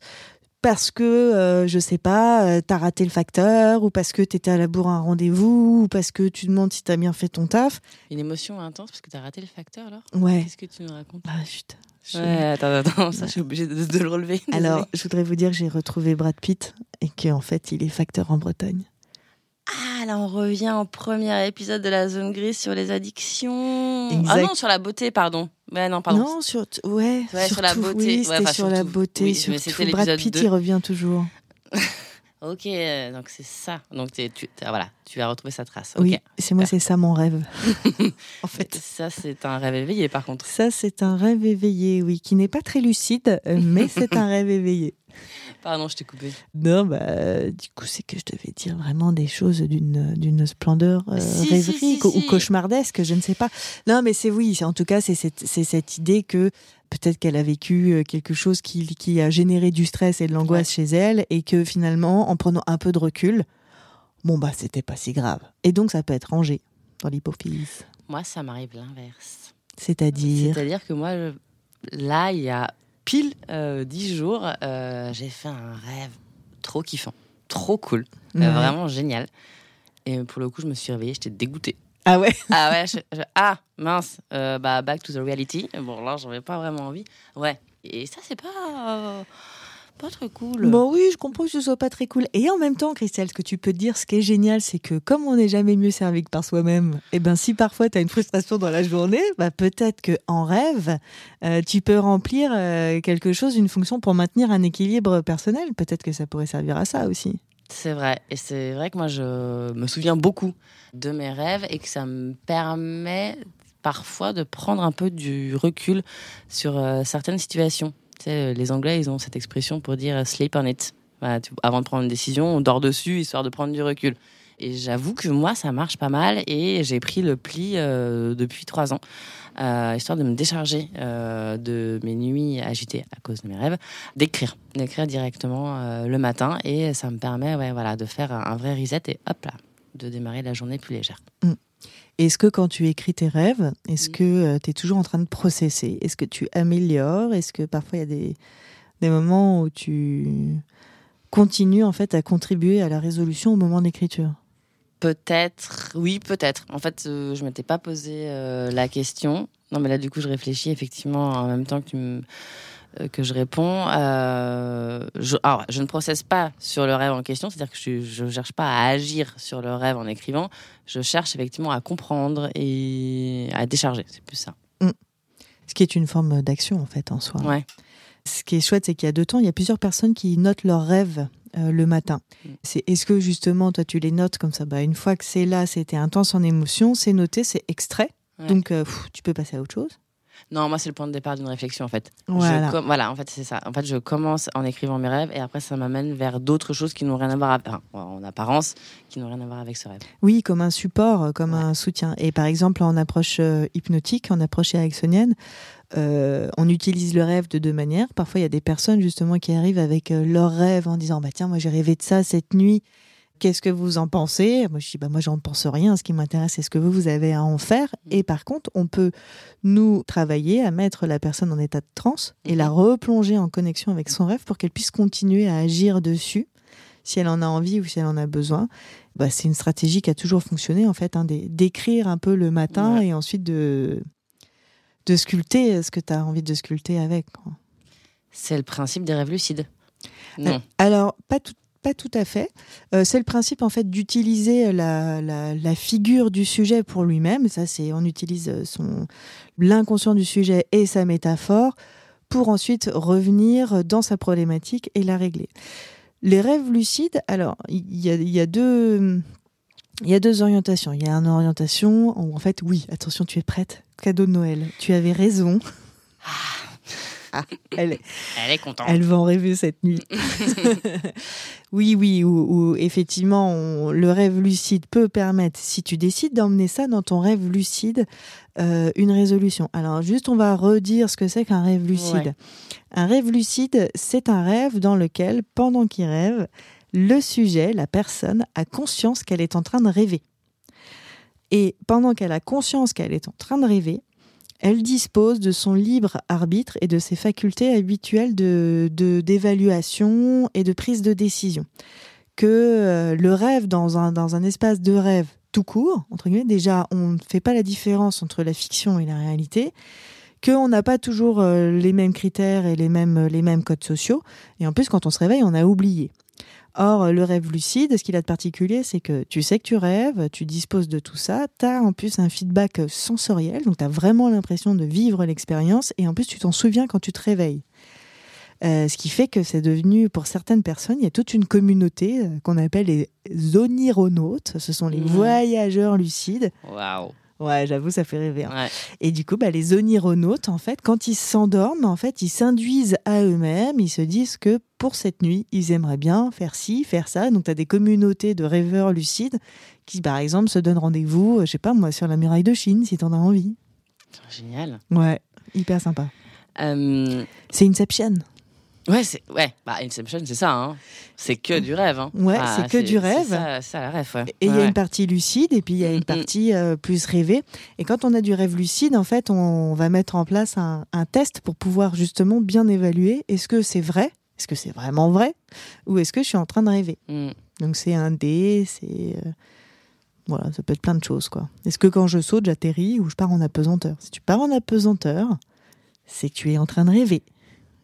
parce que, euh, je sais pas, euh, t'as raté le facteur, ou parce que t'étais à la bourre à un rendez-vous, ou parce que tu demandes si t'as bien fait ton taf? Une émotion intense parce que t'as raté le facteur alors? Ouais. Qu'est-ce que tu nous racontes? Ah, chut. Je- Ouais, attends, attends, ça je suis obligée de, de le relever. Alors, je voudrais vous dire que j'ai retrouvé Brad Pitt et qu'en fait, il est facteur en Bretagne. Là, on revient au premier épisode de la zone grise sur les addictions. Exact. Ah non, sur la beauté, pardon. Ouais, non, pardon. Non, sur ouais, Ouais, sur la surtout, beauté. Oui, Ouais, c'était enfin, sur la surtout. beauté. Oui, surtout. Brad Pitt, 2. il revient toujours. Ok, donc c'est ça. Donc tu, voilà, tu as retrouvé sa trace. Ok. Oui, c'est moi, c'est ça mon rêve. en fait, Ça, c'est un rêve éveillé, par contre. ça, c'est un rêve éveillé, oui, qui n'est pas très lucide, euh, mais c'est un rêve éveillé. Pardon, je t'ai coupé. Non, bah, du coup, c'est que je devais dire vraiment des choses d'une d'une splendeur euh, Si, rêverie si, ou cauchemardesque, je ne sais pas. Non, mais c'est oui, en tout cas, c'est cette, c'est cette idée que peut-être qu'elle a vécu euh, quelque chose qui, qui a généré du stress et de l'angoisse chez elle et que finalement, en prenant un peu de recul, bon, bah, c'était pas si grave. Et donc, ça peut être rangé dans l'hypophyse. Moi, ça m'arrive l'inverse. C'est-à-dire. C'est-à-dire que moi, là, il y a pile euh, dix jours, euh, j'ai fait un rêve trop kiffant, trop cool, euh, vraiment génial. Et pour le coup, je me suis réveillée, j'étais dégoûtée. Ah ouais Ah ouais, je- je- ah mince, euh, bah back to the reality. Bon là, j'en avais pas vraiment envie. Ouais. Et ça, c'est pas euh, pas très cool. Bon oui, je comprends que ce soit pas très cool. Et en même temps, Christelle, ce que tu peux te dire, ce qui est génial, c'est que comme on n'est jamais mieux servi que par soi-même, et ben si parfois tu as une frustration dans la journée, bah peut-être que en rêve, euh, tu peux remplir euh, quelque chose, une fonction pour maintenir un équilibre personnel. Peut-être que ça pourrait servir à ça aussi. C'est vrai. Et c'est vrai que moi, je me souviens beaucoup de mes rêves et que ça me permet parfois de prendre un peu du recul sur euh, certaines situations. Euh, les Anglais, ils ont cette expression pour dire euh, sleep on it. Avant de prendre une décision, on dort dessus histoire de prendre du recul. Et j'avoue que moi, ça marche pas mal et j'ai pris le pli euh, depuis trois ans, euh, histoire de me décharger euh, de mes nuits agitées à cause de mes rêves, d'écrire, d'écrire directement le matin. Et ça me permet, ouais, voilà, de faire un, vrai reset et hop là, de démarrer la journée plus légère. Est-ce que quand tu écris tes rêves, est-ce Mm. que tu es toujours en train de processer? Est-ce que tu améliores? Est-ce que parfois il y a des, des moments où tu continues en fait à contribuer à la résolution au moment d'écriture Peut-être, oui, peut-être. En fait, euh, je m'étais pas posé euh, la question. Non, mais là, du coup, je réfléchis effectivement en même temps que tu me- euh, que je réponds. Euh, je, alors, je ne processe pas sur le rêve en question, c'est-à-dire que je ne cherche pas à agir sur le rêve en écrivant. Je cherche effectivement à comprendre et à décharger. C'est plus ça. Ce qui est une forme d'action en fait en soi. Ouais. Ce qui est chouette, c'est qu'il y a deux temps, il y a plusieurs personnes qui notent leurs rêves euh, le matin. Mm. C'est est-ce que justement toi tu les notes comme ça? Bah, Une fois que c'est là, c'était intense en émotion, c'est noté, c'est extrait. Ouais. Donc euh, pff, tu peux passer à autre chose. Non, moi, c'est le point de départ d'une réflexion, en fait. Voilà. en fait, c'est ça. En fait, je commence en écrivant mes rêves et après, ça m'amène vers d'autres choses qui n'ont rien à voir, enfin, en apparence, qui n'ont rien à voir avec ce rêve. Oui, comme un support, comme Ouais. un soutien. Et par exemple, en approche euh, hypnotique, en approche ericksonienne, euh, on utilise le rêve de deux manières. Parfois, il y a des personnes justement qui arrivent avec euh, leur rêve en disant bah tiens, moi j'ai rêvé de ça cette nuit. Qu'est-ce que vous en pensez? Moi, je dis bah moi j'en pense rien. Ce qui m'intéresse, c'est ce que vous vous avez à en faire. Et par contre, on peut nous travailler à mettre la personne en état de transe et la replonger en connexion avec son rêve pour qu'elle puisse continuer à agir dessus si elle en a envie ou si elle en a besoin bah, c'est une stratégie qui a toujours fonctionné en fait, hein, d'é- d'écrire un peu le matin et ensuite de, de sculpter ce que tu as envie de sculpter avec. C'est le principe des rêves lucides. Non. Euh, Alors, pas tout, pas tout à fait. Euh, c'est le principe en fait d'utiliser la, la, figure du sujet pour lui-même. Ça, c'est on utilise son l'inconscient du sujet et sa métaphore pour ensuite revenir dans sa problématique et la régler. Les rêves lucides, alors il y y a deux. Il y a deux orientations. Il y a une orientation où, en fait, oui, attention, tu es prête. Cadeau de Noël. Tu avais raison. elle, est, Elle est contente. elle va en rêver cette nuit. oui, oui, ou, ou effectivement, on- le rêve lucide peut permettre, si tu décides d'emmener ça dans ton rêve lucide, euh, une résolution. Alors, juste, on va redire ce que c'est qu'un rêve lucide. Ouais. Un rêve lucide, c'est un rêve dans lequel, pendant qu'il rêve, le sujet, la personne, a conscience qu'elle est en train de rêver. Et pendant qu'elle a conscience qu'elle est en train de rêver, elle dispose de son libre arbitre et de ses facultés habituelles de d'évaluation et de prise de décision. Que euh, le rêve dans un, dans un espace de rêve tout court, entre guillemets, déjà, on ne fait pas la différence entre la fiction et la réalité, qu'on n'a pas toujours euh, les mêmes critères et les mêmes, les mêmes codes sociaux, et en plus, quand on se réveille, on a oublié. Or, le rêve lucide, ce qu'il a de particulier, c'est que tu sais que tu rêves, tu disposes de tout ça, tu as en plus un feedback sensoriel, donc tu as vraiment l'impression de vivre l'expérience, et en plus tu t'en souviens quand tu te réveilles. Euh, ce qui fait que c'est devenu, pour certaines personnes, il y a toute une communauté euh, qu'on appelle les onironautes, ce sont les Mhm. voyageurs lucides. Waouh. Ouais, j'avoue, ça fait rêver. hein. Ouais. Et du coup, bah, les onironautes, en fait, quand ils s'endorment, en fait, ils s'induisent à eux-mêmes, ils se disent que pour cette nuit, ils aimeraient bien faire ci, faire ça. Donc, tu as des communautés de rêveurs lucides qui, par exemple, se donnent rendez-vous, euh, je sais pas moi, sur la muraille de Chine, si t'en as envie. Génial. Ouais, hyper sympa. Euh, C'est Inception. Ouais, c'est ouais. Bah, Inception, c'est ça. Hein. C'est que du rêve. Hein. Ouais, Ah, c'est que du rêve. C'est ça, ça, la rêve. Ouais. Et il y a Ouais. une partie lucide et puis il y a Mm, une mm. partie euh, plus rêvée. Et quand on a du rêve lucide, en fait, on va mettre en place un, un test pour pouvoir justement bien évaluer est-ce que c'est vrai Est-ce que c'est vraiment vrai Ou est-ce que je suis en train de rêver Mm. Donc c'est un dé, c'est... euh, Voilà, ça peut être plein de choses, quoi. Est-ce que quand je saute, j'atterris ou je pars en apesanteur? Si tu pars en apesanteur, c'est que tu es en train de rêver.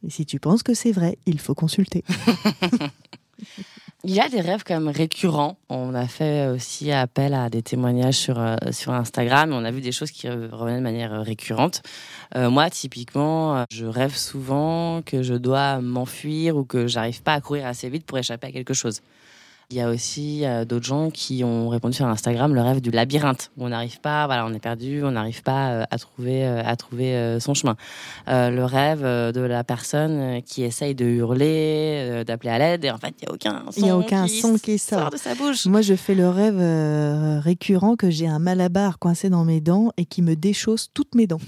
Et si tu penses que c'est vrai, il faut consulter. Il y a des rêves quand même récurrents. On a fait aussi appel à des témoignages sur, euh, sur Instagram et on a vu des choses qui revenaient de manière récurrente. Euh, moi, typiquement, euh, je rêve souvent que je dois m'enfuir ou que j'arrive pas à courir assez vite pour échapper à quelque chose. Il y a aussi euh, d'autres gens qui ont répondu sur Instagram le rêve du labyrinthe où on n'arrive pas, voilà, on est perdu, on n'arrive pas euh, à trouver euh, à trouver euh, son chemin. Le rêve de la personne qui essaye de hurler, d'appeler à l'aide et en fait il y a aucun son y a aucun qui son qui sort sort. de sa bouche. Moi, je fais le rêve récurrent que j'ai un malabar coincé dans mes dents et qui me déchausse toutes mes dents.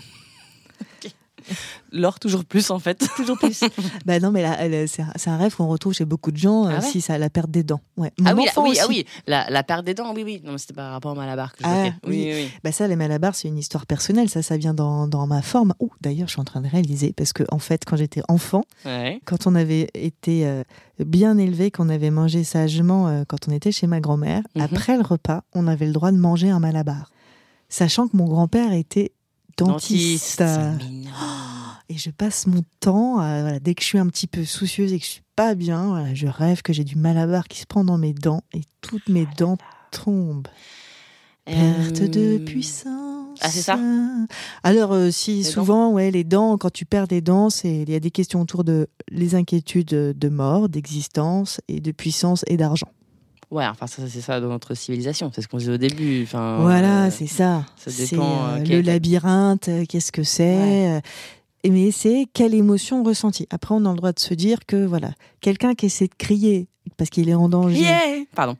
L'or toujours plus en fait. Toujours plus. bah non, mais elle, c'est un, rêve qu'on retrouve chez beaucoup de gens euh, Ah ouais si ça la perte des dents. Ouais. Mon Ah oui, enfant oui, aussi. ah oui, la, la perte des dents, oui, oui. Non, mais c'était par rapport au malabar que je Ah. Oui, oui. Bah ça, les malabars, c'est une histoire personnelle. Ça, ça vient dans, dans ma forme. Ouh, d'ailleurs, je suis en train de réaliser parce que en fait, quand j'étais enfant, Ouais. quand on avait été euh, bien élevé, qu'on avait mangé sagement euh, quand on était chez ma grand-mère, Mhm. après le repas, on avait le droit de manger un malabar, sachant que mon grand-père était dentiste. Et je passe mon temps, voilà, dès que je suis un petit peu soucieuse et que je suis pas bien, voilà, je rêve que j'ai du malabar qui se prend dans mes dents et toutes mes dents tombent. Perte de Euh, puissance. Ah, c'est ça? Alors, euh, si Les souvent, ouais, les dents, quand tu perds des dents, il y a des questions autour de les inquiétudes de mort, d'existence et de puissance et d'argent. Ouais, enfin ça c'est ça dans notre civilisation, c'est ce qu'on disait au début. Enfin, voilà, euh, c'est ça. ça dépend, euh, euh, le labyrinthe, qu'est-ce que c'est Mais c'est quelle émotion ressentie. Après, on a le droit de se dire que voilà, quelqu'un qui essaie de crier parce qu'il est en danger. Yeah Pardon.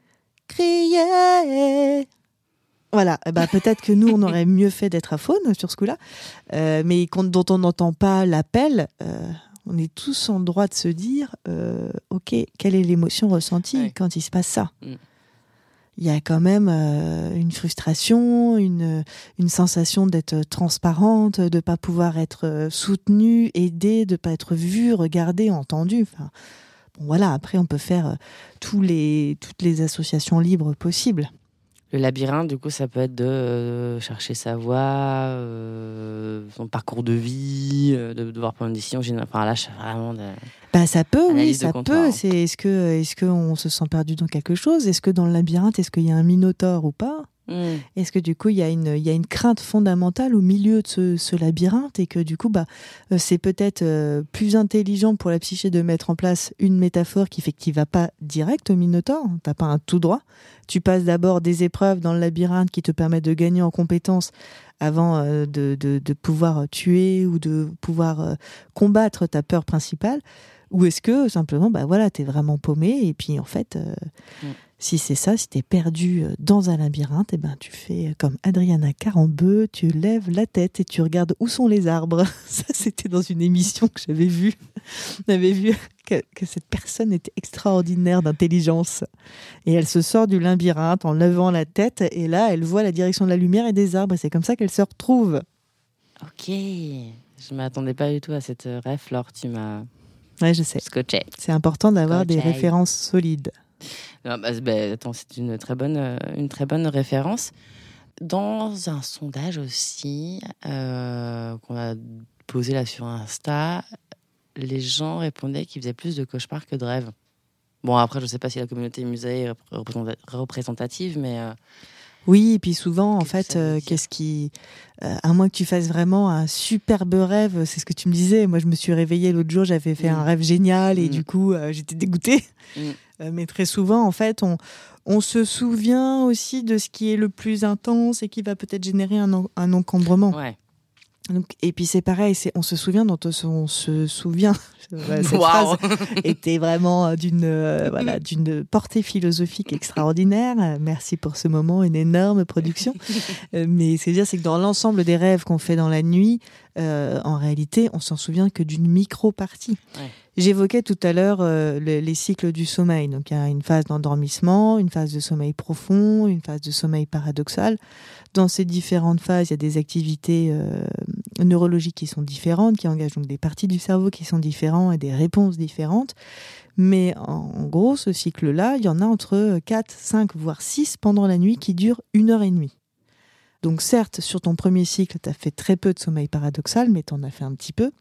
crier. Voilà, ben, peut-être que nous, on aurait mieux fait d'être à faune sur ce coup-là, Euh, mais dont on n'entend pas l'appel, euh, on est tous en droit de se dire, euh, ok, quelle est l'émotion ressentie Ouais. quand il se passe ça Mm. Il y a quand même euh, une frustration, une, une sensation d'être transparente, de pas pouvoir être euh, soutenue, aidée, de pas être vue, regardée, entendue. Enfin, bon, voilà. Après, on peut faire tous les, toutes les associations libres possibles. Le labyrinthe, du coup, ça peut être de euh, chercher sa voie, euh, son parcours de vie, euh, de devoir prendre une décision. Enfin là, vraiment. De... Bah ça peut, oui, ça peut. C'est est-ce que est-ce que on se sent perdu dans quelque chose? Est-ce que dans le labyrinthe, est-ce qu'il y a un minotaure ou pas? Mm. Est-ce que du coup, il y, a une, y a une crainte fondamentale au milieu de ce, ce labyrinthe et que du coup, bah, euh, c'est peut-être euh, plus intelligent pour la psyché de mettre en place une métaphore qui fait que tu vas pas direct au Minotaure, t'as pas un tout droit. Tu passes d'abord des épreuves dans le labyrinthe qui te permettent de gagner en compétences avant euh, de, de, pouvoir tuer ou de pouvoir combattre ta peur principale. Ou est-ce que simplement, bah voilà, t'es vraiment paumé et puis en fait, euh, Mm. si c'est ça, si t'es perdu euh, dans un labyrinthe, et ben tu fais comme Adriana Carambeu, tu lèves la tête et tu regardes où sont les arbres. Ça, c'était dans une émission que j'avais vue. On avait vu que, que cette personne était extraordinaire d'intelligence. Et elle se sort du labyrinthe en levant la tête et là, elle voit la direction de la lumière et des arbres et c'est comme ça qu'elle se retrouve. Ok. Je m'attendais pas du tout à cette euh, ref, Laure. Tu m'as Ouais, je sais. scotché. C'est important d'avoir des références solides. Ah, bah, bah, attends, c'est une très bonne, euh, une très bonne référence. Dans un sondage aussi euh, qu'on a posé là sur Insta, les gens répondaient qu'ils faisaient plus de cauchemars que de rêves. Bon, après, je sais pas si la communauté musée est représenta- représentative, mais euh, Oui, et puis souvent, en fait, euh, qu'est-ce qui. euh, à moins que tu fasses vraiment un superbe rêve, c'est ce que tu me disais. Moi, je me suis réveillée l'autre jour, j'avais fait Mm. un rêve génial et Mm. du coup, euh, j'étais dégoûtée. Mm. Mais très souvent, en fait, on, on se souvient aussi de ce qui est le plus intense et qui va peut-être générer un, un encombrement. ouais. Donc, et puis c'est pareil, c'est on se souvient dont on se souvient. Cette phrase était vraiment euh, d'une euh, voilà d'une portée philosophique extraordinaire. Merci pour ce moment, une énorme production. Euh, Mais c'est dire c'est que dans l'ensemble des rêves qu'on fait dans la nuit, euh, en réalité, on s'en souvient que d'une micro partie. Ouais. J'évoquais tout à l'heure euh, le- les cycles du sommeil. Donc il y a une phase d'endormissement, une phase de sommeil profond, une phase de sommeil paradoxal. Dans ces différentes phases, il y a des activités euh, neurologiques qui sont différentes, qui engagent donc des parties du cerveau qui sont différentes et des réponses différentes. Mais en, gros, ce cycle-là, il y en a entre 4, 5, voire 6 pendant la nuit qui durent une heure et demie. Donc certes, sur ton premier cycle, tu as fait très peu de sommeil paradoxal, mais tu en as fait un petit peu.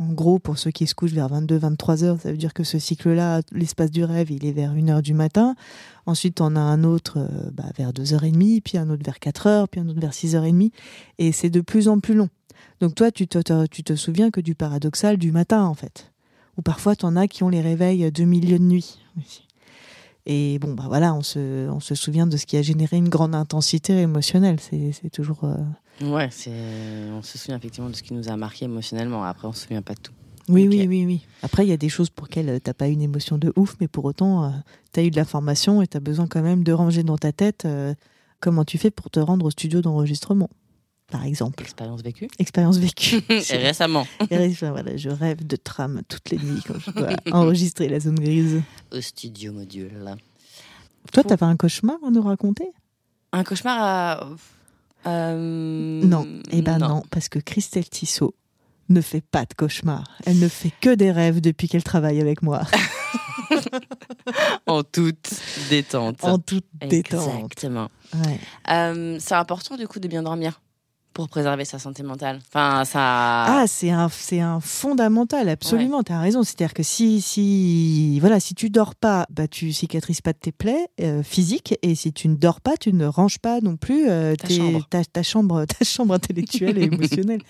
En gros, pour ceux qui se couchent vers 22-23 heures, ça veut dire que ce cycle-là, l'espace du rêve, il est vers 1 heure du matin. Ensuite, on a un autre euh, bah, vers 2h30, puis un autre vers 4h, puis un autre vers 6h30. Et c'est de plus en plus long. Donc toi, tu te, te- souviens que du paradoxal du matin, en fait. Ou parfois, tu en as qui ont les réveils de milieu de nuit. Et bon, bah voilà, on se, souvient de ce qui a généré une grande intensité émotionnelle. C'est toujours... euh, Ouais, c'est. On se souvient effectivement de ce qui nous a marqué émotionnellement. Après, on se souvient pas de tout. Oui, oui, oui, oui. Après, il y a des choses pour lesquelles euh, t'as pas une émotion de ouf, mais pour autant, tu as eu de la formation et tu as besoin quand même de ranger dans ta tête euh, comment tu fais pour te rendre au studio d'enregistrement, par exemple. Expérience vécue. Expérience vécue. Et récemment, Et voilà, je rêve de tram toutes les nuits quand je dois enregistrer la zone grise. au studio module. Toi, t'avais un cauchemar à nous raconter? Un cauchemar à. Euh, Non. Eh ben non. parce que Christelle Tissot ne fait pas de cauchemar. Elle ne fait que des rêves depuis qu'elle travaille avec moi. En toute détente. en toute détente. Exactement. Ouais. Euh, c'est important du coup de bien dormir pour préserver sa santé mentale. Enfin, ça. Ah, c'est un, c'est un fondamental, absolument. Tu as raison. C'est-à-dire que si, si, voilà, si tu dors pas, bah, tu cicatrises pas de tes plaies euh, physiques, et si tu ne dors pas, tu ne ranges pas non plus euh, Ta tes- chambre. ta, ta chambre, ta chambre intellectuelle et émotionnelle.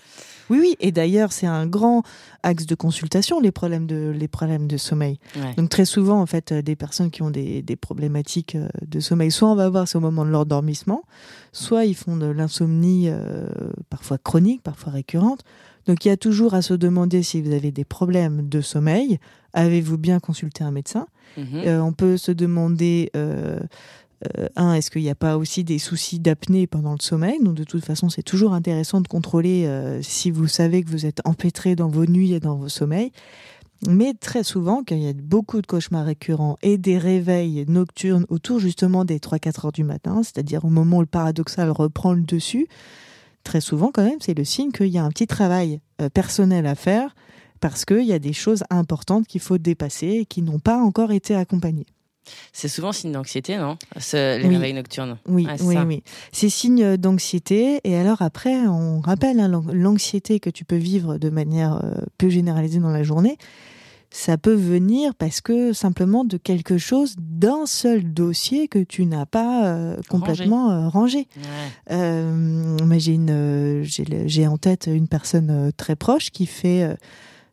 Oui, oui. Et d'ailleurs, c'est un grand axe de consultation les problèmes de, les problèmes de sommeil. Ouais. Donc très souvent, en fait, euh, des personnes qui ont des, des problématiques euh, de sommeil, soit on va voir ça au moment de leur dormissement, soit ils font de l'insomnie euh, parfois chronique, parfois récurrente. Donc il y a toujours à se demander si vous avez des problèmes de sommeil. Avez-vous bien consulté un médecin? Mhm. Euh, On peut se demander, euh, euh, un, est-ce qu'il n'y a pas aussi des soucis d'apnée pendant le sommeil Donc de toute façon, c'est toujours intéressant de contrôler euh, si vous savez que vous êtes empêtré dans vos nuits et dans vos sommeils. Mais très souvent, quand il y a beaucoup de cauchemars récurrents et des réveils nocturnes autour justement des 3-4 heures du matin, c'est-à-dire au moment où le paradoxal reprend le dessus, très souvent quand même, c'est le signe qu'il y a un petit travail euh, personnel à faire parce qu'il y a des choses importantes qu'il faut dépasser et qui n'ont pas encore été accompagnées. C'est souvent signe d'anxiété, non? Ce- Les Oui. réveils nocturnes. Oui, Ouais, c'est oui, ça. oui. C'est signe d'anxiété. Et alors après, on rappelle hein, l'an- l'anxiété que tu peux vivre de manière euh, peu généralisée dans la journée. ça peut venir parce que simplement de quelque chose, d'un seul dossier que tu n'as pas euh, complètement euh, rangé. Euh, une, j'ai en tête une personne très proche qui fait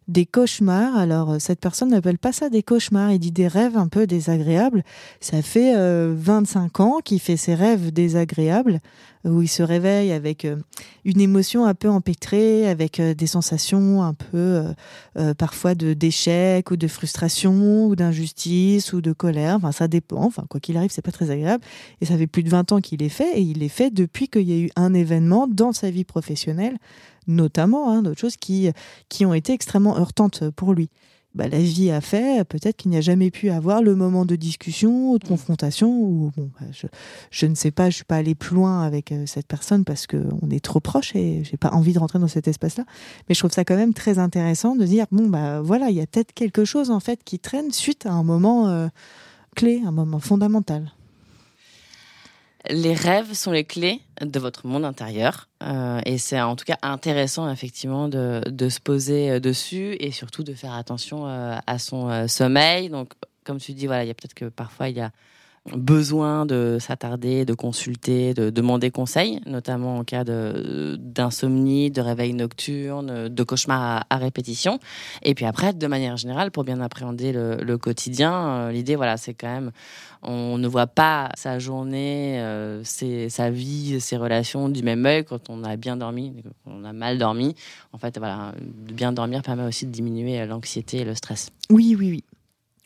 des cauchemars. Alors, cette personne n'appelle pas ça des cauchemars, il dit des rêves un peu désagréables. Ça fait 25 ans qu'il fait ses rêves désagréables où il se réveille avec euh, une émotion un peu empêtrée, avec euh, des sensations un peu euh, parfois de d'échec ou de frustration ou d'injustice ou de colère. Enfin, ça dépend. Enfin, quoi qu'il arrive, c'est pas très agréable. Et ça fait plus de 20 ans qu'il est fait et il est fait depuis qu'il y a eu un événement dans sa vie professionnelle, notamment hein, d'autres choses qui qui ont été extrêmement heurtantes pour lui. Bah, la vie a fait, peut-être qu'il n'y a jamais pu avoir le moment de discussion ou de mm. confrontation. Ou bon, bah, je, ne sais pas, je suis pas allée plus loin avec euh, cette personne parce que on est trop proche et j'ai pas envie de rentrer dans cet espace-là. Mais je trouve ça quand même très intéressant de dire bon bah voilà, il y a peut-être quelque chose en fait qui traîne suite à un moment euh, clé, un moment fondamental les rêves sont les clés de votre monde intérieur. Euh, et c'est en tout cas intéressant, effectivement, de, se poser euh, dessus et surtout de faire attention euh, à son sommeil. Donc, comme tu dis, voilà, il y a peut-être que parfois il y a besoin de s'attarder, de consulter, de demander conseil, notamment en cas d'insomnie, de, réveil nocturne, de cauchemar à, répétition. Et puis après, de manière générale, pour bien appréhender le, quotidien, l'idée, voilà, c'est quand même on ne voit pas sa journée, euh, sa vie, ses relations du même œil quand on a bien dormi, quand on a mal dormi. En fait, voilà, bien dormir permet aussi de diminuer l'anxiété et le stress. Oui, oui, oui.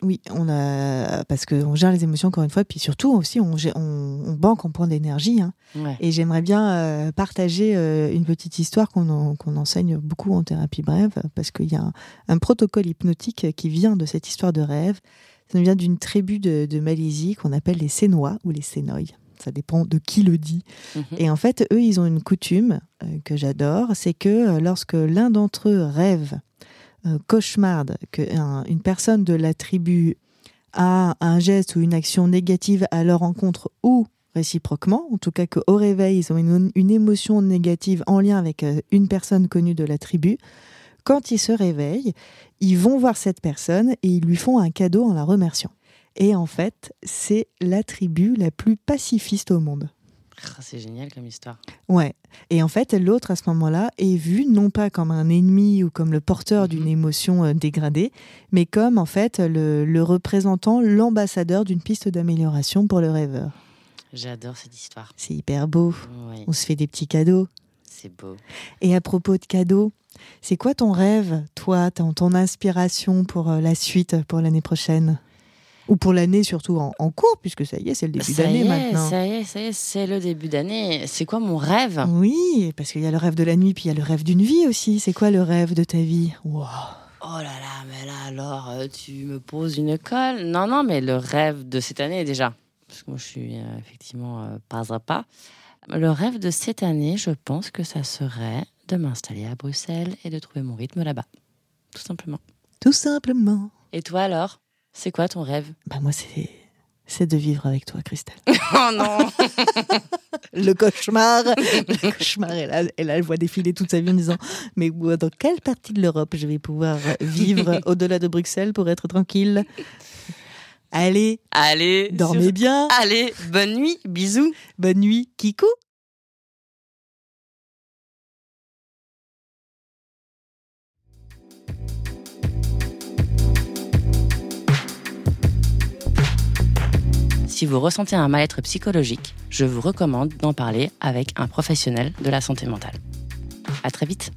Oui, on a parce qu'on gère les émotions encore une fois, puis surtout aussi on, on, banque en point d'énergie. Hein. Et j'aimerais bien euh, partager euh, une petite histoire qu'on enseigne beaucoup en thérapie brève, parce qu'il y a un, protocole hypnotique qui vient de cette histoire de rêve. Ça vient d'une tribu de, Malaisie qu'on appelle les Sénois ou les Sénoïs. Ça dépend de qui le dit. Mhm. Et en fait, eux, ils ont une coutume euh, que j'adore, c'est que lorsque l'un d'entre eux rêve, euh, cauchemarde, qu'une personne de la tribu a un geste ou une action négative à leur encontre ou réciproquement, en tout cas qu'au réveil, ils ont une, une, émotion négative en lien avec une personne connue de la tribu, quand ils se réveillent, ils vont voir cette personne et ils lui font un cadeau en la remerciant. Et en fait, c'est la tribu la plus pacifiste au monde. Ah, c'est génial comme histoire. Ouais. Et en fait, l'autre à ce moment-là est vu non pas comme un ennemi ou comme le porteur d'une mhm. émotion euh, dégradée, mais comme en fait le, représentant, l'ambassadeur d'une piste d'amélioration pour le rêveur. J'adore cette histoire. C'est hyper beau. On se fait des petits cadeaux. C'est beau. Et à propos de cadeaux, c'est quoi ton rêve, toi, ton, inspiration pour euh, la suite, pour l'année prochaine? Ou pour l'année surtout en, cours, puisque ça y est, c'est le début d'année maintenant. Ça y est, ça y est, c'est le début d'année. C'est quoi mon rêve? Oui, parce qu'il y a le rêve de la nuit, puis il y a le rêve d'une vie aussi. C'est quoi le rêve de ta vie? Wow. Oh là là, mais là alors, euh, tu me poses une colle. Non, non, mais le rêve de cette année déjà. Parce que moi, je suis euh, effectivement pas à pas. Le rêve de cette année, je pense que ça serait de m'installer à Bruxelles et de trouver mon rythme là-bas. Tout simplement. Tout simplement. Et toi alors? C'est quoi ton rêve? Bah moi c'est c'est de vivre avec toi, Christelle. oh non Le cauchemar Le cauchemar, elle, a, elle, elle voit défiler toute sa vie en disant Mais dans quelle partie de l'Europe je vais pouvoir vivre au-delà de Bruxelles pour être tranquille? Allez, allez, dormez bien. Allez, bonne nuit, bisous. Bonne nuit, Kikou. Si vous ressentez un mal-être psychologique, je vous recommande d'en parler avec un professionnel de la santé mentale. À très vite.